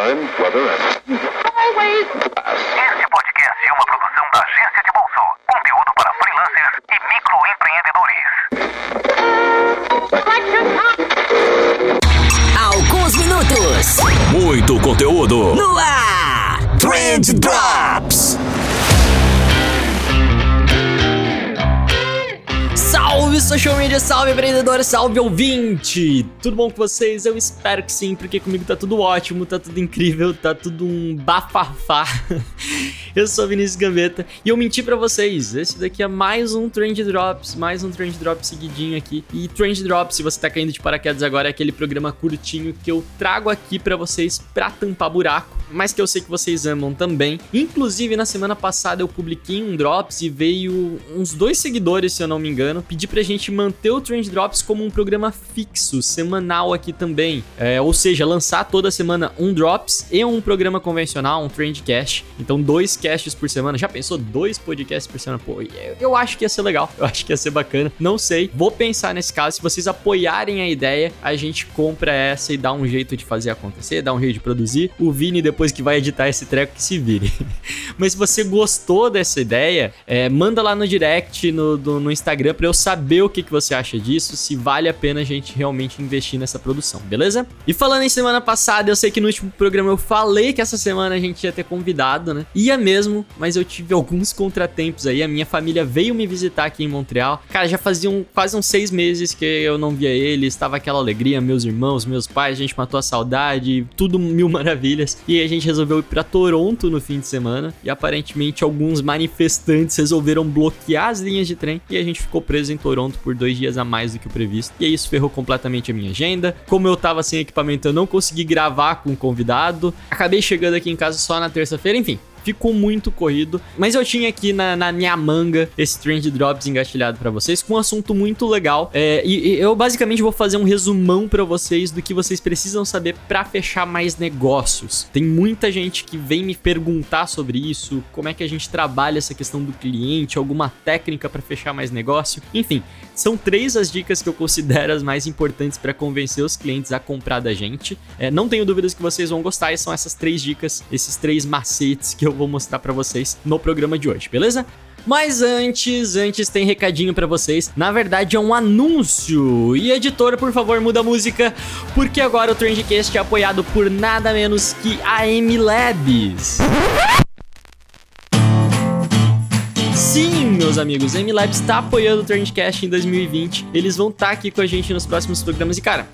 time, weather, and always Este podcast é uma produção da Agência de Bolso. Conteúdo para freelancers e microempreendedores. Alguns minutos Muito conteúdo. no ar. Trend Drops. Social media, salve empreendedor, salve ouvinte! Tudo bom com vocês? Eu espero que sim, porque comigo tá tudo ótimo, tá tudo incrível, tá tudo um bafafá. Eu sou Vinícius Gambetta e eu menti pra vocês. Esse daqui é mais um Trend Drops, mais um Trend Drops seguidinho aqui. E Trend Drops, se você tá caindo de paraquedas agora, é aquele programa curtinho que eu trago aqui pra vocês pra tampar buraco, mas que eu sei que vocês amam também. Inclusive, na semana passada eu publiquei um Drops e veio uns dois seguidores, se eu não me engano, pedir pra gente manter o Trend Drops como um programa fixo, semanal aqui também. É, ou seja, lançar toda semana um Drops e um programa convencional, um Trendcast. Então, dois casts por semana. Já pensou dois podcasts por semana? Pô, eu, eu acho que ia ser legal. Eu acho que ia ser bacana. Não sei. Vou pensar nesse caso. Se vocês apoiarem a ideia, a gente compra essa e dá um jeito de fazer acontecer, dá um jeito de produzir. O Vini, depois que vai editar esse treco, que se vire. Mas se você gostou dessa ideia, é, manda lá no direct, no, do- no Instagram, pra eu saber o que, que você acha disso, se vale a pena a gente realmente investir nessa produção, beleza? E falando em semana passada, eu sei que no último programa eu falei que essa semana a gente ia ter convidado, né? Ia mesmo, mas eu tive alguns contratempos aí. A minha família veio me visitar aqui em Montreal. Cara, já faziam quase uns seis meses que eu não via eles, estava aquela alegria, meus irmãos, meus pais, a gente matou a saudade, tudo mil maravilhas. E a gente resolveu ir pra Toronto no fim de semana. E aparentemente alguns manifestantes resolveram bloquear as linhas de trem e a gente ficou preso em Toronto por dois dias a mais do que o previsto. E isso ferrou completamente a minha agenda. Como eu tava sem equipamento, eu não consegui gravar com o convidado. Acabei chegando aqui em casa só na terça-feira, enfim. Ficou muito corrido, mas eu tinha aqui na, na minha manga esse Trend Drops engatilhado pra vocês com um assunto muito legal. É, e, e eu basicamente vou fazer um resumão pra vocês do que vocês precisam saber pra fechar mais negócios. Tem muita gente que vem me perguntar sobre isso, como é que a gente trabalha essa questão do cliente, alguma técnica pra fechar mais negócio. Enfim, são três as dicas que eu considero as mais importantes pra convencer os clientes a comprar da gente. É, não tenho dúvidas que vocês vão gostar, e são essas três dicas, esses três macetes que eu vou mostrar pra vocês no programa de hoje, beleza? Mas antes, antes tem recadinho pra vocês. Na verdade é um anúncio. E editor, por favor, muda a música, porque agora o Trendcast é apoiado por nada menos que a M Labs. Meus amigos, a MLabs está apoiando o Trendcast em 2020. Eles vão estar aqui com a gente nos próximos programas. E, cara,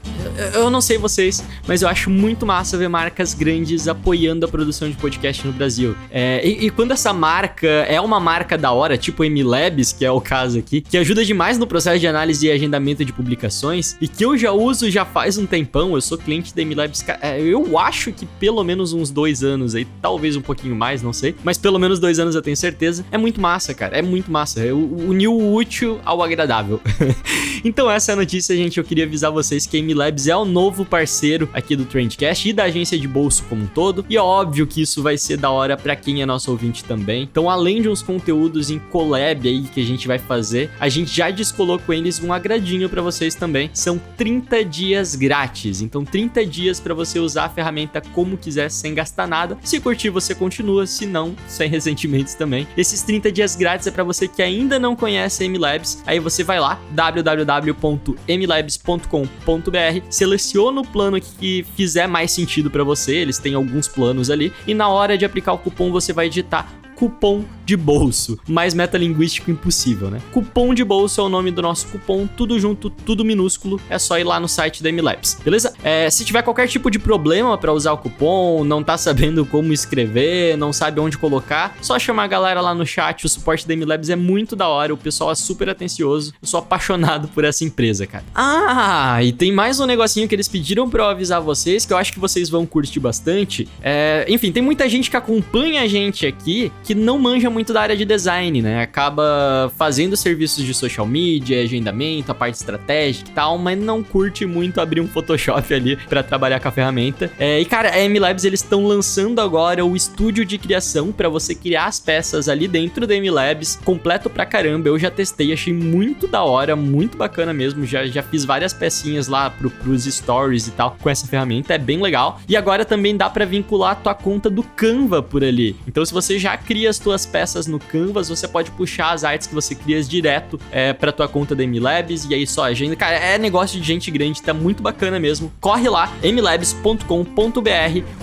eu- não sei vocês, mas eu acho muito massa ver marcas grandes apoiando a produção de podcast no Brasil. É, e, e quando essa marca é uma marca da hora, tipo a MLabs, que é o caso aqui, que ajuda demais no processo de análise e agendamento de publicações, e que eu já uso já faz um tempão, eu sou cliente da MLabs, é, eu acho que pelo menos uns dois anos aí, talvez um pouquinho mais, não sei, mas pelo menos dois anos eu tenho certeza. É muito massa, cara, é muito massa. O- Uniu o útil ao agradável. então essa é a notícia, gente. Eu queria avisar vocês que a MLabs é o novo parceiro aqui do Trendcast e da agência de bolso como um todo. E é óbvio que isso vai ser da hora pra quem é nosso ouvinte também. Então, além de uns conteúdos em collab aí que a gente vai fazer, a gente já descolou com eles um agradinho pra vocês também. São 30 dias grátis. Então, 30 dias pra você usar a ferramenta como quiser, sem gastar nada. Se curtir, você continua. Se não, sem ressentimentos também. Esses 30 dias grátis é pra você que ainda não conhece a MLabs. Aí você vai lá, www.mlabs.com.br, seleciona o plano que fizer mais sentido pra você. Eles têm alguns planos ali. E na hora de aplicar o cupom, você vai digitar cupom de bolso. Mais metalinguístico impossível, né? Cupom de bolso é o nome do nosso cupom, tudo junto, tudo minúsculo. É só ir lá no site da MLabs, beleza? É, se tiver qualquer tipo de problema pra usar o cupom, não tá sabendo como escrever, não sabe onde colocar, só chamar a galera lá no chat. O suporte da MLabs é muito da hora, o pessoal é super atencioso. Eu sou apaixonado por essa empresa, cara. Ah, e tem mais um negocinho que eles pediram pra eu avisar vocês, que eu acho que vocês vão curtir bastante. É, enfim, tem muita gente que acompanha a gente aqui que não manja muito da área de design, né? Acaba fazendo serviços de social media, agendamento, a parte estratégica e tal, mas não curte muito abrir um Photoshop ali para trabalhar com a ferramenta. É, e cara, a MLabs eles estão lançando agora o estúdio de criação para você criar as peças ali dentro da MLabs, completo pra caramba. Eu já testei, achei muito da hora, muito bacana mesmo. Já, já fiz várias pecinhas lá pro, pros stories e tal com essa ferramenta, é bem legal. E agora também dá para vincular a tua conta do Canva por ali. Então, se você já cria as tuas peças no Canvas, você pode puxar as artes que você cria direto é, para tua conta da MLabs e aí só agenda. Cara, é negócio de gente grande, tá muito bacana mesmo. Corre lá, mlabs.com.br,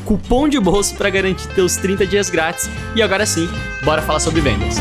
cupom de bolso para garantir teus 30 dias grátis. E agora sim, bora falar sobre vendas.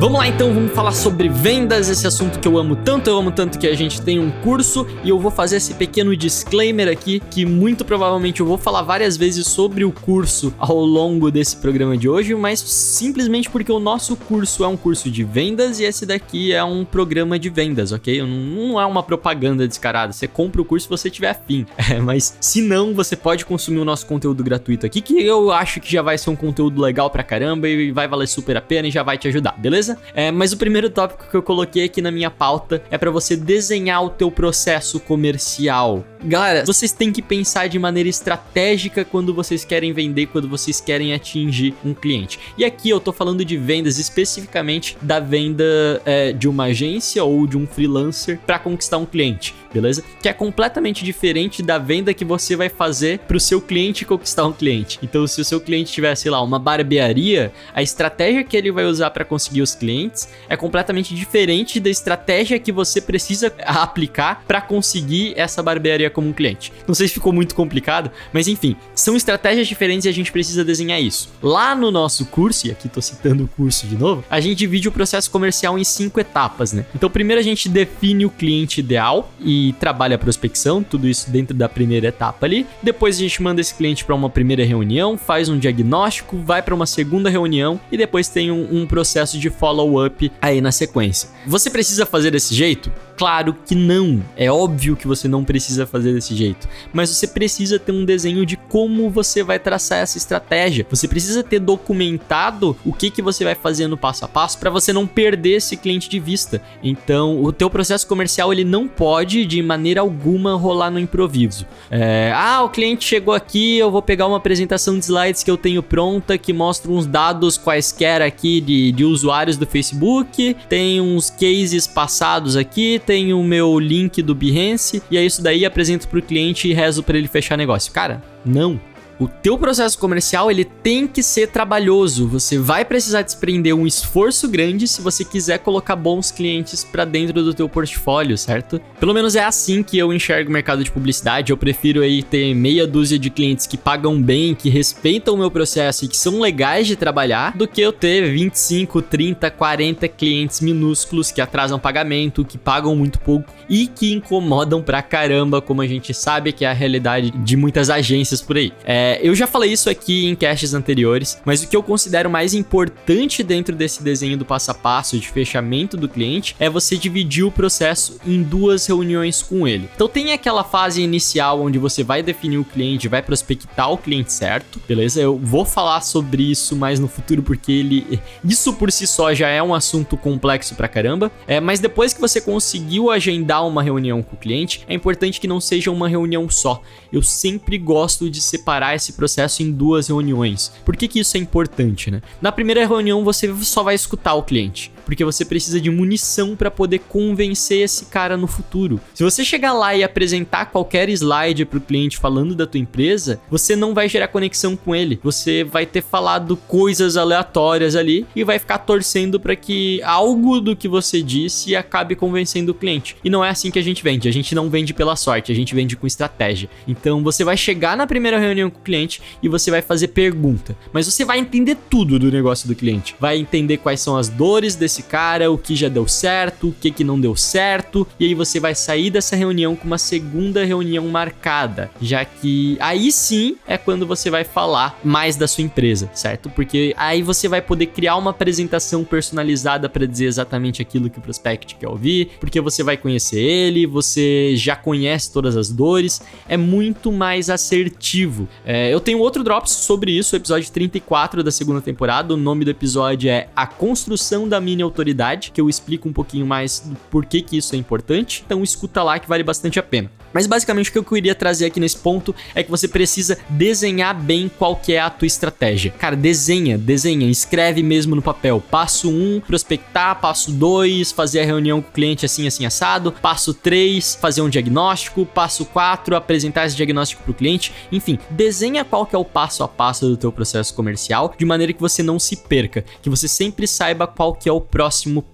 Vamos lá então, vamos falar sobre vendas, esse assunto que eu amo tanto, eu amo tanto que a gente tem um curso e eu vou fazer esse pequeno disclaimer aqui que muito provavelmente eu vou falar várias vezes sobre o curso ao longo desse programa de hoje, mas simplesmente porque o nosso curso é um curso de vendas e esse daqui é um programa de vendas, ok? Não é uma propaganda descarada, você compra o curso se você tiver afim, é, mas se não, você pode consumir o nosso conteúdo gratuito aqui, que eu acho que já vai ser um conteúdo legal pra caramba e vai valer super a pena e já vai te ajudar, beleza? Beleza? É, mas o primeiro tópico que eu coloquei aqui na minha pauta é para você desenhar o teu processo comercial. Galera, vocês têm que pensar de maneira estratégica quando vocês querem vender, quando vocês querem atingir um cliente. E aqui eu tô falando de vendas especificamente da venda é, de uma agência ou de um freelancer para conquistar um cliente, beleza? Que é completamente diferente da venda que você vai fazer para o seu cliente conquistar um cliente. Então, se o seu cliente tiver, sei lá, uma barbearia, a estratégia que ele vai usar para conseguir os clientes é completamente diferente da estratégia que você precisa aplicar para conseguir essa barbearia como um cliente. Não sei se ficou muito complicado, mas enfim, são estratégias diferentes e a gente precisa desenhar isso. Lá no nosso curso, e aqui tô citando o curso de novo, a gente divide o processo comercial em cinco etapas, né? Então, primeiro a gente define o cliente ideal e trabalha a prospecção, tudo isso dentro da primeira etapa ali. Depois a gente manda esse cliente para uma primeira reunião, faz um diagnóstico, vai para uma segunda reunião e depois tem um, um processo de follow follow-up aí na sequência. Você precisa fazer desse jeito? Claro que não. É óbvio que você não precisa fazer desse jeito. Mas você precisa ter um desenho de como você vai traçar essa estratégia. Você precisa ter documentado o que, que você vai fazer no passo a passo para você não perder esse cliente de vista. Então, o teu processo comercial ele não pode de maneira alguma rolar no improviso. É, ah, o cliente chegou aqui, eu vou pegar uma apresentação de slides que eu tenho pronta que mostra uns dados quaisquer aqui de, de usuários do Facebook, tem uns cases passados aqui, tem o meu link do Behance e é isso daí, apresento pro cliente e rezo para ele fechar negócio. Cara, não. O teu processo comercial ele tem que ser trabalhoso. Você vai precisar desprender um esforço grande se você quiser colocar bons clientes para dentro do teu portfólio, certo? Pelo menos é assim que eu enxergo o mercado de publicidade. Eu prefiro aí ter meia dúzia de clientes que pagam bem, que respeitam o meu processo e que são legais de trabalhar, do que eu ter 25, 30, 40 clientes minúsculos que atrasam pagamento, que pagam muito pouco e que incomodam pra caramba, como a gente sabe que é a realidade de muitas agências por aí. É, é, eu já falei isso aqui em caches anteriores, mas o que eu considero mais importante dentro desse desenho do passo a passo de fechamento do cliente é você dividir o processo em duas reuniões com ele. Então tem aquela fase inicial onde você vai definir o cliente, vai prospectar o cliente certo, beleza? Eu vou falar sobre isso mais no futuro porque ele isso por si só já é um assunto complexo pra caramba. É, mas depois que você conseguiu agendar uma reunião com o cliente, é importante que não seja uma reunião só. Eu sempre gosto de separar esse processo em duas reuniões. Por que, que isso é importante, né? Na primeira reunião você só vai escutar o cliente porque você precisa de munição para poder convencer esse cara no futuro. Se você chegar lá e apresentar qualquer slide para o cliente falando da tua empresa, você não vai gerar conexão com ele. Você vai ter falado coisas aleatórias ali e vai ficar torcendo para que algo do que você disse acabe convencendo o cliente. E não é assim que a gente vende. A gente não vende pela sorte, a gente vende com estratégia. Então você vai chegar na primeira reunião com o cliente e você vai fazer pergunta, mas você vai entender tudo do negócio do cliente. Vai entender quais são as dores desse cara, o que já deu certo, o que que não deu certo, e aí você vai sair dessa reunião com uma segunda reunião marcada, já que aí sim é quando você vai falar mais da sua empresa, certo? Porque aí você vai poder criar uma apresentação personalizada para dizer exatamente aquilo que o prospect quer ouvir, porque você vai conhecer ele, você já conhece todas as dores, é muito mais assertivo. É, eu tenho outro Drops sobre isso, episódio 34 da segunda temporada. O nome do episódio é A Construção da Mini Autoridade, que eu explico um pouquinho mais do porquê que isso é importante. Então escuta lá que vale bastante a pena. Mas basicamente o que eu queria trazer aqui nesse ponto é que você precisa desenhar bem qual que é a tua estratégia. Cara, desenha, desenha, escreve mesmo no papel. Passo 1, um, prospectar. Passo 2, fazer a reunião com o cliente assim, assim, assado. Passo 3, fazer um diagnóstico. Passo 4, apresentar esse diagnóstico para o cliente. Enfim, desenha qual que é o passo a passo do teu processo comercial, de maneira que você não se perca, que você sempre saiba qual que é o próximo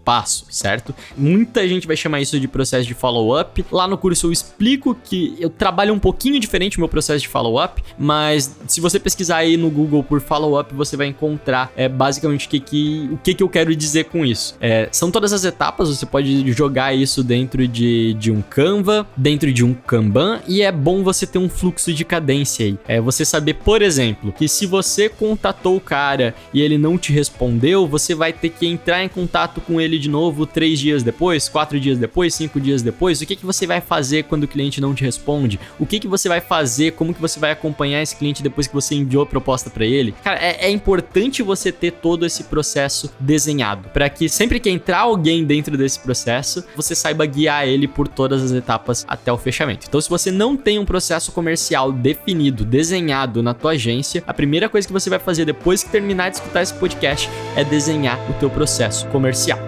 passo, certo? Muita gente vai chamar isso de processo de follow-up. Lá no curso eu explico que eu trabalho um pouquinho diferente o meu processo de follow-up, mas se você pesquisar aí no Google por follow-up, você vai encontrar é, basicamente o que, que, o que, que eu quero dizer com isso. É, são todas as etapas, você pode jogar isso dentro de, de um Canva, dentro de um Kanban, e é bom você ter um fluxo de cadência aí. É você saber, por exemplo, que se você contatou o cara e ele não te respondeu, você vai ter que entrar em contato com ele de novo três dias depois, quatro dias depois, cinco dias depois. O que, que você vai fazer quando o cliente cliente não te responde, o que, que você vai fazer, como que você vai acompanhar esse cliente depois que você enviou a proposta para ele. Cara, é, é, importante você ter todo esse processo desenhado, para que sempre que entrar alguém dentro desse processo, você saiba guiar ele por todas as etapas até o fechamento. Então, se você não tem um processo comercial definido, desenhado na tua agência, a primeira coisa que você vai fazer depois que terminar de escutar esse podcast é desenhar o teu processo comercial.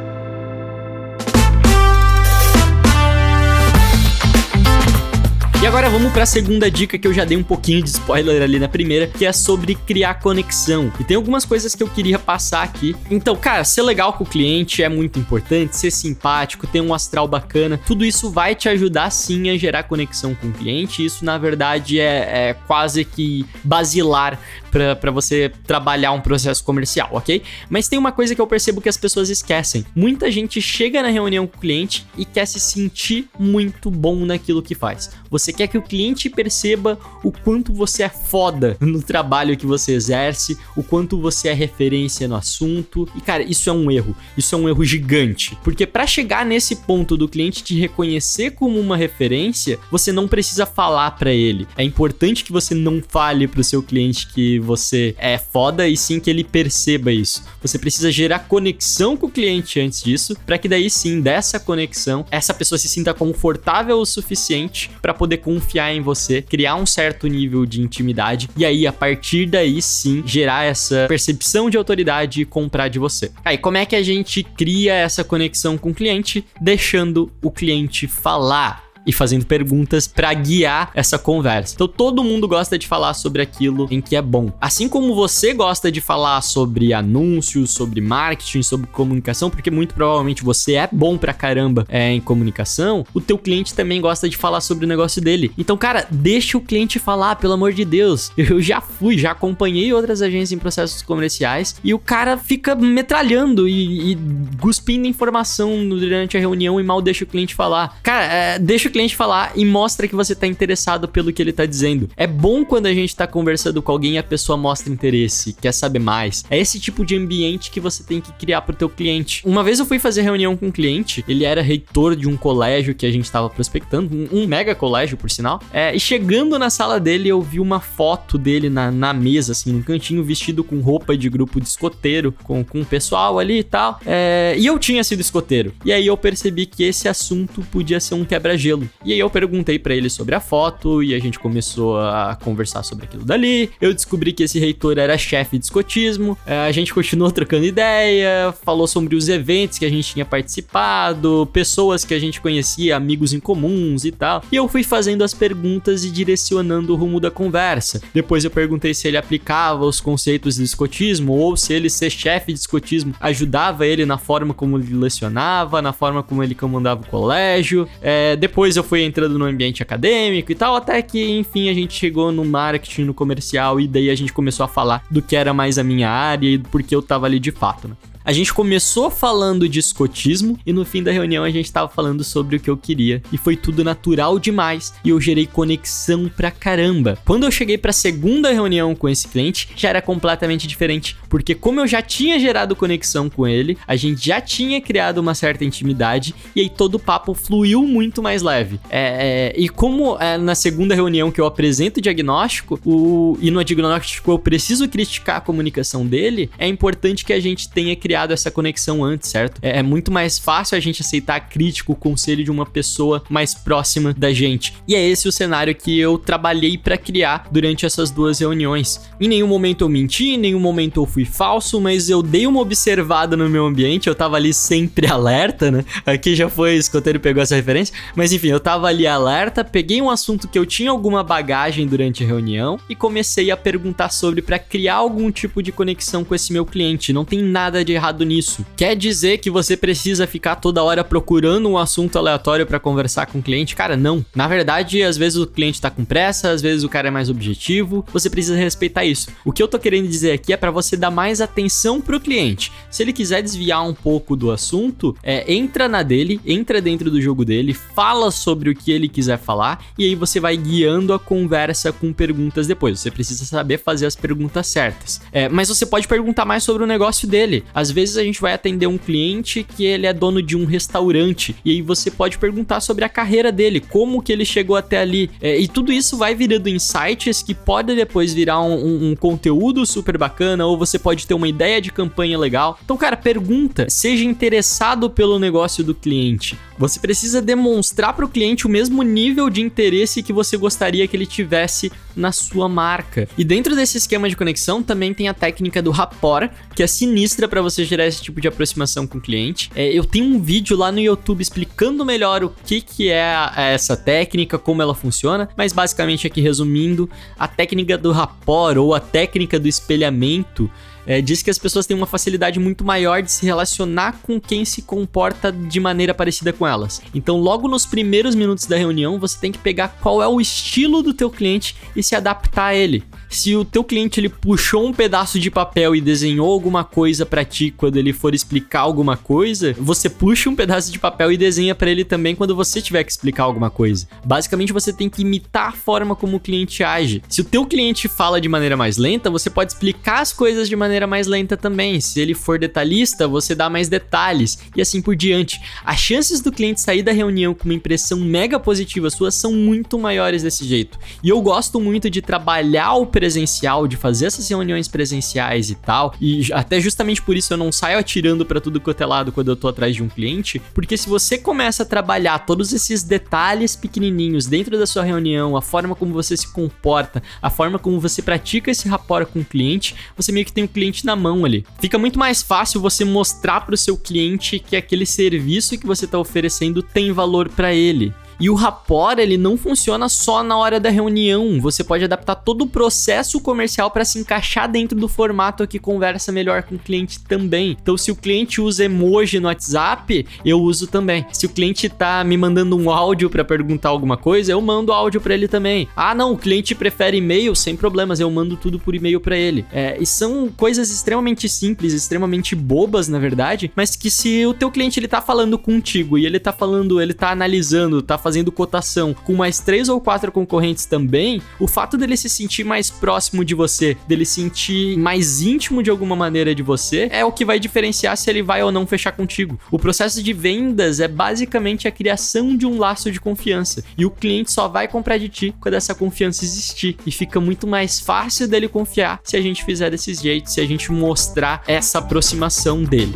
E agora vamos para a segunda dica que eu já dei um pouquinho de spoiler ali na primeira, que é sobre criar conexão. E tem algumas coisas que eu queria passar aqui. Então, cara, ser legal com o cliente é muito importante, ser simpático, ter um astral bacana, tudo isso vai te ajudar sim a gerar conexão com o cliente. Isso, na verdade, é, é quase que basilar para você trabalhar um processo comercial, ok? Mas tem uma coisa que eu percebo que as pessoas esquecem. Muita gente chega na reunião com o cliente e quer se sentir muito bom naquilo que faz. Você quer que o cliente perceba o quanto você é foda no trabalho que você exerce, o quanto você é referência no assunto. E cara, isso é um erro. Isso é um erro gigante, porque para chegar nesse ponto do cliente te reconhecer como uma referência, você não precisa falar para ele. É importante que você não fale para o seu cliente você é foda e sim que ele perceba isso. Você precisa gerar conexão com o cliente antes disso, para que daí sim, dessa conexão, essa pessoa se sinta confortável o suficiente para poder confiar em você, criar um certo nível de intimidade e aí a partir daí sim gerar essa percepção de autoridade e comprar de você. Aí como é que a gente cria essa conexão com o cliente? Deixando o cliente falar e fazendo perguntas para guiar essa conversa. Então todo mundo gosta de falar sobre aquilo em que é bom. Assim como você gosta de falar sobre anúncios, sobre marketing, sobre comunicação, porque muito provavelmente você é bom pra caramba é, em comunicação, o teu cliente também gosta de falar sobre o negócio dele. Então, cara, deixa o cliente falar, pelo amor de Deus. Eu já fui, já acompanhei outras agências em processos comerciais e o cara fica metralhando e, e cuspindo informação durante a reunião e mal deixa o cliente falar. Cara, é, deixa o cliente falar e mostra que você tá interessado pelo que ele tá dizendo. É bom quando a gente tá conversando com alguém e a pessoa mostra interesse, quer saber mais. É esse tipo de ambiente que você tem que criar pro teu cliente. Uma vez eu fui fazer reunião com um cliente, ele era reitor de um colégio que a gente tava prospectando, um, um mega colégio, por sinal. É, e chegando na sala dele, eu vi uma foto dele na, na mesa, assim, num cantinho, vestido com roupa de grupo de escoteiro, com, com o pessoal ali e tal. É, e eu tinha sido escoteiro. E aí eu percebi que esse assunto podia ser um quebra-gelo. E aí eu perguntei para ele sobre a foto e a gente começou a conversar sobre aquilo dali. Eu descobri que esse reitor era chefe de escotismo. É, a gente continuou trocando ideia, falou sobre os eventos que a gente tinha participado, pessoas que a gente conhecia, amigos em comuns e tal. E eu fui fazendo as perguntas e direcionando o rumo da conversa. Depois eu perguntei se ele aplicava os conceitos de escotismo ou se ele ser chefe de escotismo ajudava ele na forma como ele lecionava, na forma como ele comandava o colégio. É, depois eu fui entrando no ambiente acadêmico e tal, até que, enfim, a gente chegou no marketing, no comercial, e daí a gente começou a falar do que era mais a minha área e do porquê eu tava ali de fato, né? A gente começou falando de escotismo e no fim da reunião a gente tava falando sobre o que eu queria e foi tudo natural demais e eu gerei conexão pra caramba. Quando eu cheguei pra segunda reunião com esse cliente, já era completamente diferente, porque como eu já tinha gerado conexão com ele, a gente já tinha criado uma certa intimidade e aí todo o papo fluiu muito mais leve. É, é, e como é, na segunda reunião que eu apresento o diagnóstico, o, e no diagnóstico eu preciso criticar a comunicação dele, é importante que a gente tenha criado essa conexão antes, certo? É, é muito mais fácil a gente aceitar crítico, o conselho de uma pessoa mais próxima da gente. E é esse o cenário que eu trabalhei para criar durante essas duas reuniões. Em nenhum momento eu menti, em nenhum momento eu fui falso, mas eu dei uma observada no meu ambiente, eu tava ali sempre alerta, né? Aqui já foi, escoteiro pegou essa referência, mas enfim, eu tava ali alerta, peguei um assunto que eu tinha alguma bagagem durante a reunião e comecei a perguntar sobre para criar algum tipo de conexão com esse meu cliente. Não tem nada de errado nisso. Quer dizer que você precisa ficar toda hora procurando um assunto aleatório para conversar com o cliente? Cara, não. Na verdade, às vezes o cliente tá com pressa, às vezes o cara é mais objetivo, você precisa respeitar isso. O que eu tô querendo dizer aqui é para você dar mais atenção pro cliente. Se ele quiser desviar um pouco do assunto, é, entra na dele, entra dentro do jogo dele, fala sobre o que ele quiser falar e aí você vai guiando a conversa com perguntas depois. Você precisa saber fazer as perguntas certas. É, mas você pode perguntar mais sobre o negócio dele. Às vezes a gente vai atender um cliente que ele é dono de um restaurante e aí você pode perguntar sobre a carreira dele, como que ele chegou até ali. É, e tudo isso vai virando insights que pode depois virar um, um, um conteúdo super bacana ou você pode ter uma ideia de campanha legal. Então, cara, pergunta, seja interessado pelo negócio do cliente. Você precisa demonstrar para o cliente o mesmo nível de interesse que você gostaria que ele tivesse na sua marca. E dentro desse esquema de conexão também tem a técnica do rapport, que é sinistra para você gerar esse tipo de aproximação com o cliente. É, eu tenho um vídeo lá no YouTube explicando melhor o que, que é essa técnica, como ela funciona, mas basicamente aqui resumindo, a técnica do rapport ou a técnica do espelhamento é, diz que as pessoas têm uma facilidade muito maior de se relacionar com quem se comporta de maneira parecida com elas. Então, logo nos primeiros minutos da reunião, você tem que pegar qual é o estilo do teu cliente e se adaptar a ele se o teu cliente ele puxou um pedaço de papel e desenhou alguma coisa para ti quando ele for explicar alguma coisa, você puxa um pedaço de papel e desenha para ele também quando você tiver que explicar alguma coisa. Basicamente você tem que imitar a forma como o cliente age. Se o teu cliente fala de maneira mais lenta, você pode explicar as coisas de maneira mais lenta também. Se ele for detalhista, você dá mais detalhes e assim por diante. As chances do cliente sair da reunião com uma impressão mega positiva sua são muito maiores desse jeito. E eu gosto muito de trabalhar o presencial, de fazer essas reuniões presenciais e tal. E até justamente por isso eu não saio atirando para tudo quanto é lado quando eu tô atrás de um cliente, porque se você começa a trabalhar todos esses detalhes pequenininhos dentro da sua reunião, a forma como você se comporta, a forma como você pratica esse rapport com o cliente, você meio que tem o cliente na mão ali. Fica muito mais fácil você mostrar para o seu cliente que aquele serviço que você está oferecendo tem valor para ele. E o rapport, ele não funciona só na hora da reunião. Você pode adaptar todo o processo comercial para se encaixar dentro do formato que conversa melhor com o cliente também. Então, se o cliente usa emoji no WhatsApp, eu uso também. Se o cliente tá me mandando um áudio para perguntar alguma coisa, eu mando áudio para ele também. Ah, não, o cliente prefere e-mail, sem problemas, eu mando tudo por e-mail para ele. É, e são coisas extremamente simples, extremamente bobas, na verdade, mas que se o teu cliente ele tá falando contigo e ele tá falando, ele tá analisando, tá fazendo cotação com mais três ou quatro concorrentes também, o fato dele se sentir mais próximo de você, dele sentir mais íntimo de alguma maneira de você, é o que vai diferenciar se ele vai ou não fechar contigo. O processo de vendas é basicamente a criação de um laço de confiança. E o cliente só vai comprar de ti quando essa confiança existir. E fica muito mais fácil dele confiar se a gente fizer desses jeitos, se a gente mostrar essa aproximação dele.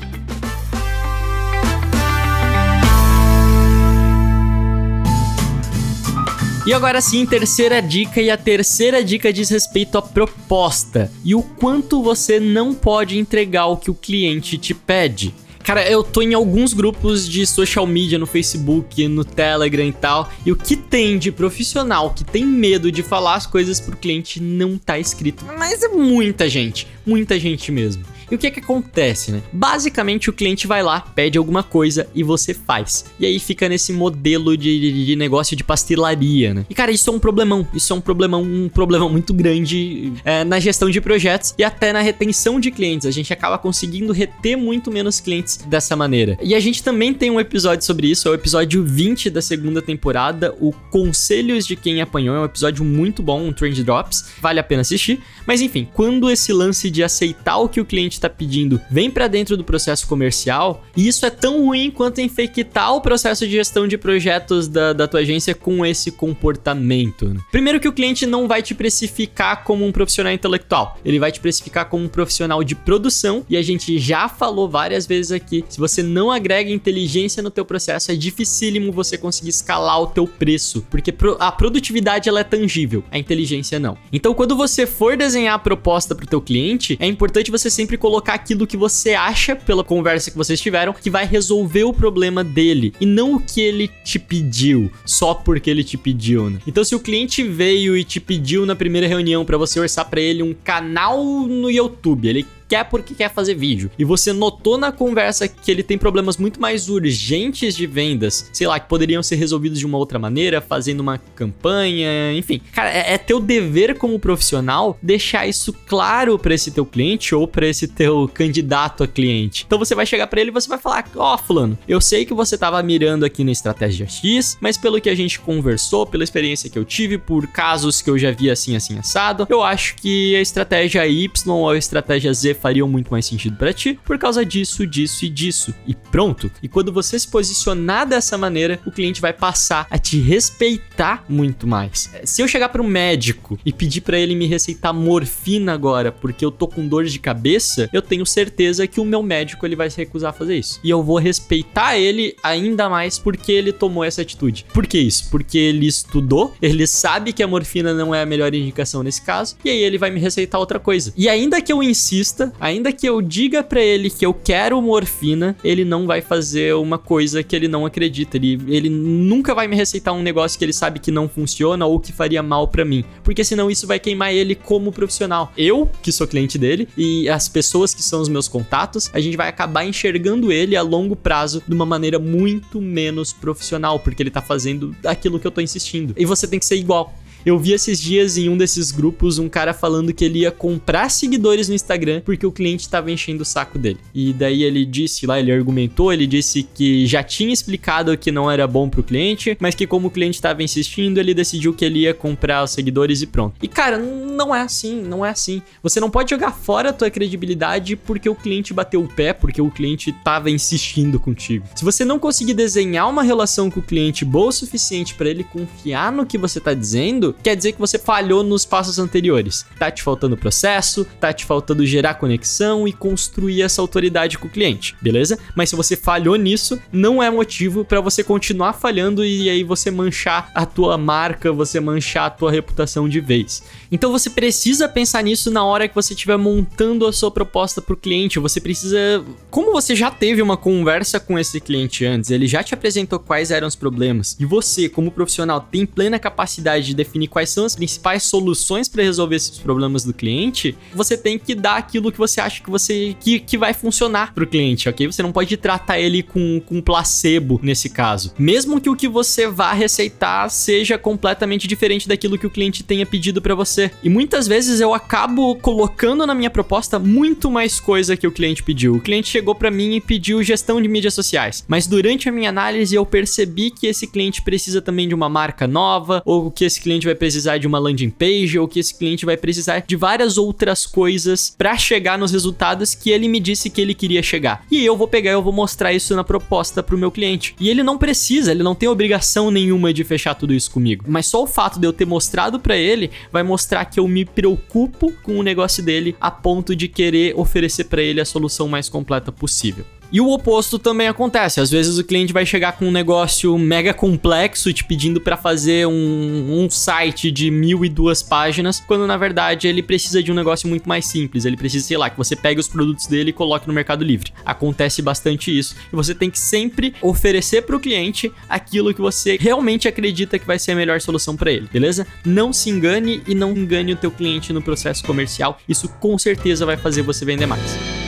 E agora sim, terceira dica, e a terceira dica diz respeito à proposta e o quanto você não pode entregar o que o cliente te pede. Cara, eu tô em alguns grupos de social media no Facebook, no Telegram e tal, e o que tem de profissional que tem medo de falar as coisas pro cliente não tá escrito. Mas é muita gente, muita gente mesmo. E o que é que acontece, né? Basicamente o cliente vai lá, pede alguma coisa e você faz. E aí fica nesse modelo de, de, de negócio de pastelaria, né? E cara, isso é um problemão. Isso é um problemão, um problema muito grande é, na gestão de projetos e até na retenção de clientes. A gente acaba conseguindo reter muito menos clientes dessa maneira. E a gente também tem um episódio sobre isso, é o episódio 20 da segunda temporada, o Conselhos de Quem Apanhou. É um episódio muito bom, um Trend Drops. Vale a pena assistir. Mas enfim, quando esse lance de aceitar o que o cliente está pedindo vem para dentro do processo comercial, e isso é tão ruim quanto infectar o processo de gestão de projetos da, da tua agência com esse comportamento. Né? Primeiro que o cliente não vai te precificar como um profissional intelectual, ele vai te precificar como um profissional de produção, e a gente já falou várias vezes aqui, se você não agrega inteligência no teu processo, é dificílimo você conseguir escalar o teu preço, porque a produtividade ela é tangível, a inteligência não. Então quando você for desenhar a proposta para o teu cliente, é importante você sempre colocar aquilo que você acha pela conversa que vocês tiveram que vai resolver o problema dele e não o que ele te pediu, só porque ele te pediu, né? Então se o cliente veio e te pediu na primeira reunião para você orçar para ele um canal no YouTube, ele quer porque quer fazer vídeo. E você notou na conversa que ele tem problemas muito mais urgentes de vendas, sei lá, que poderiam ser resolvidos de uma outra maneira, fazendo uma campanha, enfim. Cara, é, é teu dever como profissional deixar isso claro para esse teu cliente ou para esse teu candidato a cliente. Então você vai chegar para ele e você vai falar: "Ó, oh, fulano, eu sei que você tava mirando aqui na estratégia X, mas pelo que a gente conversou, pela experiência que eu tive, por casos que eu já vi assim assim assado, eu acho que a estratégia Y ou a estratégia Z fariam muito mais sentido para ti por causa disso, disso e disso. E pronto. E quando você se posicionar dessa maneira, o cliente vai passar a te respeitar muito mais. É, se eu chegar para um médico e pedir para ele me receitar morfina agora porque eu tô com dor de cabeça, eu tenho certeza que o meu médico ele vai se recusar a fazer isso. E eu vou respeitar ele ainda mais porque ele tomou essa atitude. Por que isso? Porque ele estudou, ele sabe que a morfina não é a melhor indicação nesse caso, e aí ele vai me receitar outra coisa. E ainda que eu insista, ainda que eu diga para ele que eu quero morfina, ele não vai fazer uma coisa que ele não acredita. Ele, ele nunca vai me receitar um negócio que ele sabe que não funciona ou que faria mal para mim, porque senão isso vai queimar ele como profissional. Eu, que sou cliente dele, e as pessoas que são os meus contatos, a gente vai acabar enxergando ele a longo prazo de uma maneira muito menos profissional, porque ele tá fazendo aquilo que eu tô insistindo. E você tem que ser igual. Eu vi esses dias em um desses grupos um cara falando que ele ia comprar seguidores no Instagram porque o cliente estava enchendo o saco dele. E daí ele disse lá, ele argumentou, ele disse que já tinha explicado que não era bom pro cliente, mas que como o cliente estava insistindo, ele decidiu que ele ia comprar os seguidores e pronto. E cara, não é assim, não é assim. Você não pode jogar fora a tua credibilidade porque o cliente bateu o pé, porque o cliente estava insistindo contigo. Se você não conseguir desenhar uma relação com o cliente boa o suficiente para ele confiar no que você tá dizendo, quer dizer que você falhou nos passos anteriores. Tá te faltando processo, tá te faltando gerar conexão e construir essa autoridade com o cliente, beleza? Mas se você falhou nisso, não é motivo para você continuar falhando e aí você manchar a tua marca, você manchar a tua reputação de vez. Então você precisa pensar nisso na hora que você estiver montando a sua proposta para o cliente. Você precisa, como você já teve uma conversa com esse cliente antes, ele já te apresentou quais eram os problemas e você, como profissional, tem plena capacidade de definir definir quais são as principais soluções para resolver esses problemas do cliente, você tem que dar aquilo que você acha que você que, que vai funcionar para o cliente, ok? Você não pode tratar ele com, com placebo nesse caso. Mesmo que o que você vá receitar seja completamente diferente daquilo que o cliente tenha pedido para você. E muitas vezes eu acabo colocando na minha proposta muito mais coisa que o cliente pediu. O cliente chegou para mim e pediu gestão de mídias sociais, mas durante a minha análise eu percebi que esse cliente precisa também de uma marca nova ou que esse cliente vai vai precisar de uma landing page ou que esse cliente vai precisar de várias outras coisas para chegar nos resultados que ele me disse que ele queria chegar. E eu vou pegar e eu vou mostrar isso na proposta pro meu cliente. E ele não precisa, ele não tem obrigação nenhuma de fechar tudo isso comigo. Mas só o fato de eu ter mostrado para ele vai mostrar que eu me preocupo com o negócio dele a ponto de querer oferecer para ele a solução mais completa possível. E o oposto também acontece. Às vezes o cliente vai chegar com um negócio mega complexo, te pedindo para fazer um, um, site de mil e duas páginas, quando na verdade ele precisa de um negócio muito mais simples. Ele precisa, sei lá, que você pegue os produtos dele e coloque no Mercado Livre. Acontece bastante isso. E você tem que sempre oferecer para o cliente aquilo que você realmente acredita que vai ser a melhor solução para ele, beleza? Não se engane e não engane o teu cliente no processo comercial. Isso com certeza vai fazer você vender mais.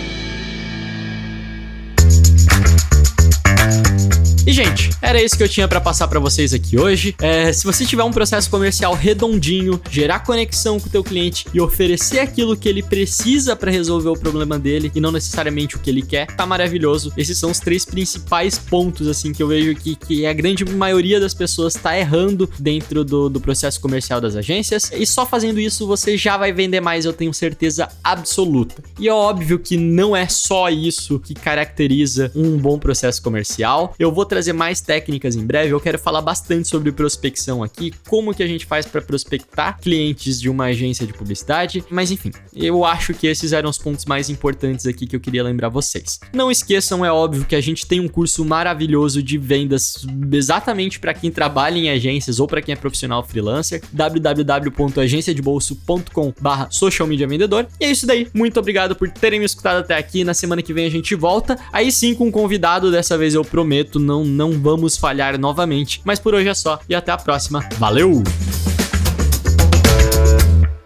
Gente, era isso que eu tinha para passar para vocês aqui hoje. É, se você tiver um processo comercial redondinho, gerar conexão com o teu cliente e oferecer aquilo que ele precisa para resolver o problema dele e não necessariamente o que ele quer, tá maravilhoso. Esses são os três principais pontos assim que eu vejo aqui que a grande maioria das pessoas tá errando dentro do, do processo comercial das agências. E só fazendo isso você já vai vender mais, eu tenho certeza absoluta. E é óbvio que não é só isso que caracteriza um bom processo comercial. Eu vou trazer mais técnicas em breve. Eu quero falar bastante sobre prospecção aqui, como que a gente faz para prospectar clientes de uma agência de publicidade. Mas enfim, eu acho que esses eram os pontos mais importantes aqui que eu queria lembrar vocês. Não esqueçam, é óbvio que a gente tem um curso maravilhoso de vendas exatamente para quem trabalha em agências ou para quem é profissional freelancer, www.agenciadebolso.com/barra social media vendedor. E é isso daí. Muito obrigado por terem me escutado até aqui. Na semana que vem a gente volta. Aí sim com um convidado. Dessa vez eu prometo, não, não vamos falhar novamente. Mas por hoje é só. E até a próxima. Valeu!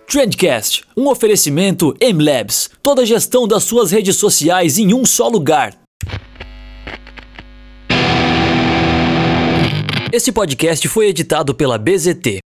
Trendcast, um oferecimento MLabs. Toda a gestão das suas redes sociais em um só lugar. Esse podcast foi editado pela BZT.